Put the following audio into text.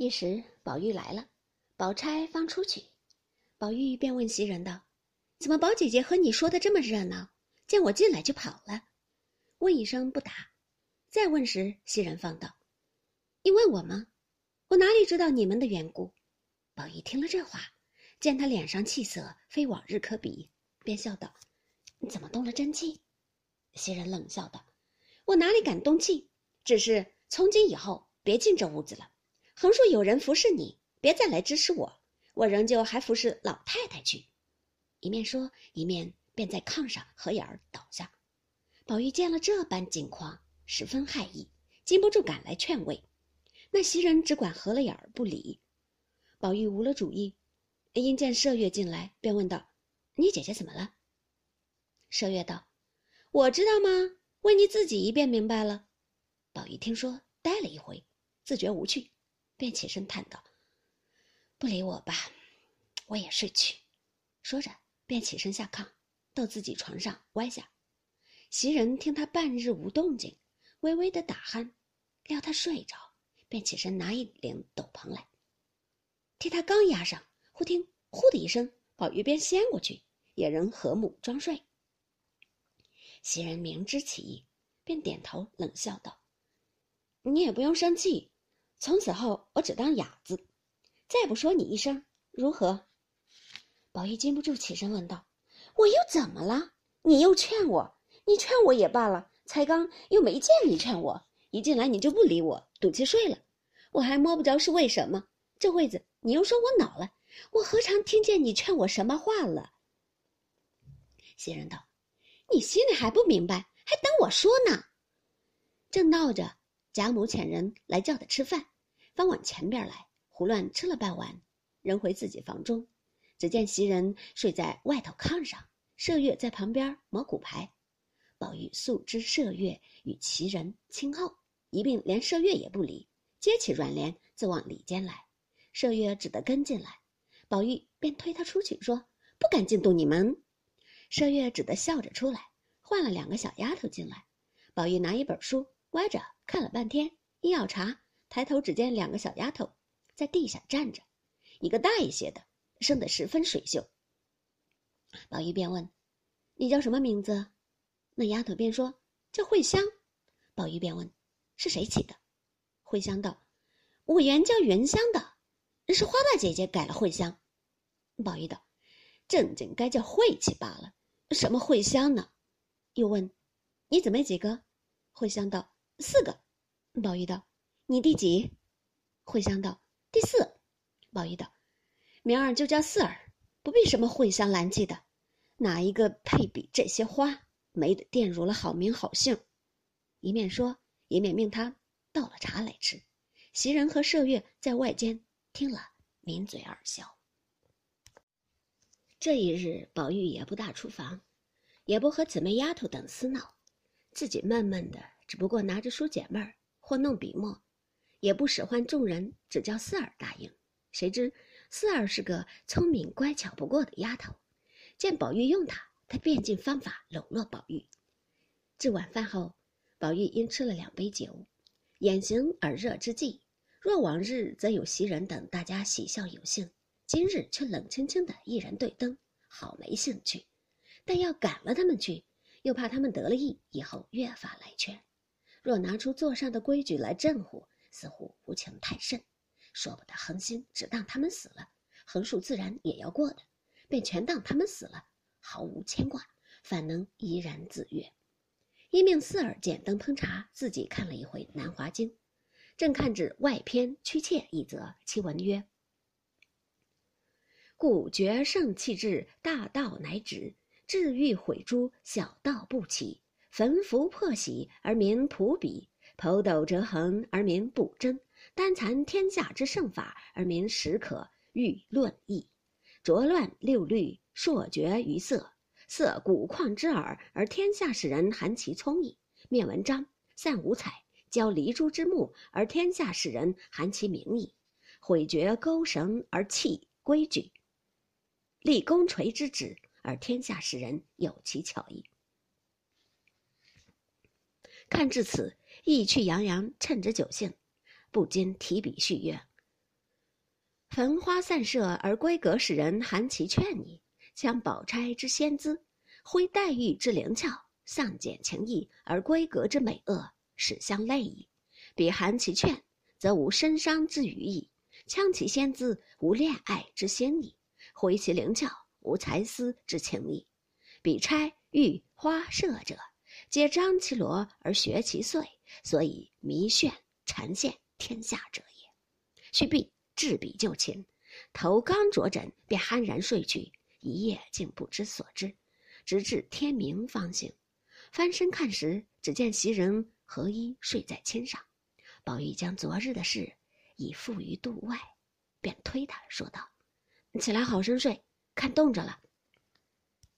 一时宝玉来了，宝钗方出去，宝玉便问袭人道：“怎么宝姐姐和你说的这么热闹？见我进来就跑了？”问一声不答，再问时，袭人方道：“你问我吗？我哪里知道你们的缘故？”宝玉听了这话，见他脸上气色非往日可比，便笑道：“你怎么动了真气？”袭人冷笑道：“我哪里敢动气？只是从今以后别进这屋子了。横竖有人服侍你，别再来指使我，我仍旧还服侍老太太去。”一面说，一面便在炕上合眼儿倒下。宝玉见了这般境况，十分害意，禁不住赶来劝慰。那袭人只管合了眼儿不理。宝玉无了主意，因见麝月进来，便问道：“你姐姐怎么了？”麝月道：“我知道吗？问你自己一遍明白了。”宝玉听说，呆了一回，自觉无趣，便起身叹道：“不理我吧，我也睡去。”说着，便起身下炕，到自己床上歪下。袭人听他半日无动静，微微的打鼾，料他睡着，便起身拿一领斗篷来。替他刚压上，忽听“呼”的一声，宝玉便掀过去，也仍和睦装睡。袭人明知其意，便点头冷笑道：“你也不用生气，从此后我只当哑子，再不说你一声，如何？”宝玉禁不住起身问道：“我又怎么了？你又劝我，你劝我也罢了，才刚又没见你劝我，一进来你就不理我，赌气睡了，我还摸不着是为什么。这会子。”你又说我恼了，我何尝听见你劝我什么话了？袭人道：“你心里还不明白，还等我说呢。”正闹着，贾母遣人来叫他吃饭，方往前边来，胡乱吃了半碗，扔回自己房中。只见袭人睡在外头炕上，麝月在旁边磨骨牌。宝玉素知麝月与袭人亲厚，一并连麝月也不理，接起软帘，自往里间来。麝月只得跟进来，宝玉便推他出去，说：“不敢进动你们。”麝月只得笑着出来，换了两个小丫头进来。宝玉拿一本书歪着看了半天，一要茶，抬头只见两个小丫头在地下站着，一个大一些的，生得十分水秀。宝玉便问：“你叫什么名字？”那丫头便说：“叫慧香。”宝玉便问：“是谁起的？”慧香道：“我原叫元香的。”是花大姐姐改了慧香，宝玉道：“正经该叫慧气罢了，什么慧香呢？”又问：“你怎么没几个？”慧香道：“四个。”宝玉道：“你第几？”慧香道：“第四。”宝玉道：“明儿就叫四儿，不必什么慧香兰气的，哪一个配比这些花？没得玷辱了好名好姓。”一面说，一面命他倒了茶来吃。袭人和麝月在外间。听了，抿嘴而笑。这一日，宝玉也不大出房，也不和姊妹丫头等厮闹，自己闷闷的，只不过拿着书解闷儿或弄笔墨，也不使唤众人，只叫四儿答应。谁知四儿是个聪明乖巧不过的丫头，见宝玉用她，她便尽方法笼络宝玉。至晚饭后，宝玉因吃了两杯酒，眼行耳热之际。若往日则有袭人等大家喜笑有兴，今日却冷清清的一人对灯，好没兴趣。但要赶了他们去，又怕他们得了意，以后越发来劝。若拿出座上的规矩来镇乎，似乎无情太甚。说不得恒心，只当他们死了；横竖自然也要过的，便全当他们死了，毫无牵挂，反能怡然自悦。一命四儿点灯烹茶，自己看了一回《南华经》。正看至外篇屈妾一则，其文曰：“故绝圣弃智，大道乃止；智欲毁诸，小道不起。焚符破玺而民朴鄙，剖斗折衡而民不争，单残天下之圣法而民实可欲论议。浊乱六律，烁绝于色，色古旷之耳，而天下使人含其聪矣。面文章，散五彩。”教离珠之木，而天下使人含其名矣；毁绝钩绳而弃规矩，立弓锤之旨，而天下使人有其巧矣。看至此，意趣洋洋，趁着酒兴，不禁提笔续曰：“焚花散射而归阁使人含其劝矣，将宝钗之仙姿，挥黛玉之灵巧，丧减情意而归阁之美恶，始相类矣。彼含其劝，则无身伤之余矣；呛其仙姿，无恋爱之心矣；挥其灵巧，无才思之情矣。彼钗、玉、花、射者，皆张其罗而学其碎，所以迷眩缠陷天下者也。须必。置笔就寝，头刚着枕，便酣然睡去，一夜竟不知所知，直至天明方醒。翻身看时，只见袭人合衣睡在衾上。宝玉将昨日的事已付于肚外，便推他说道：“起来好生睡，看冻着了，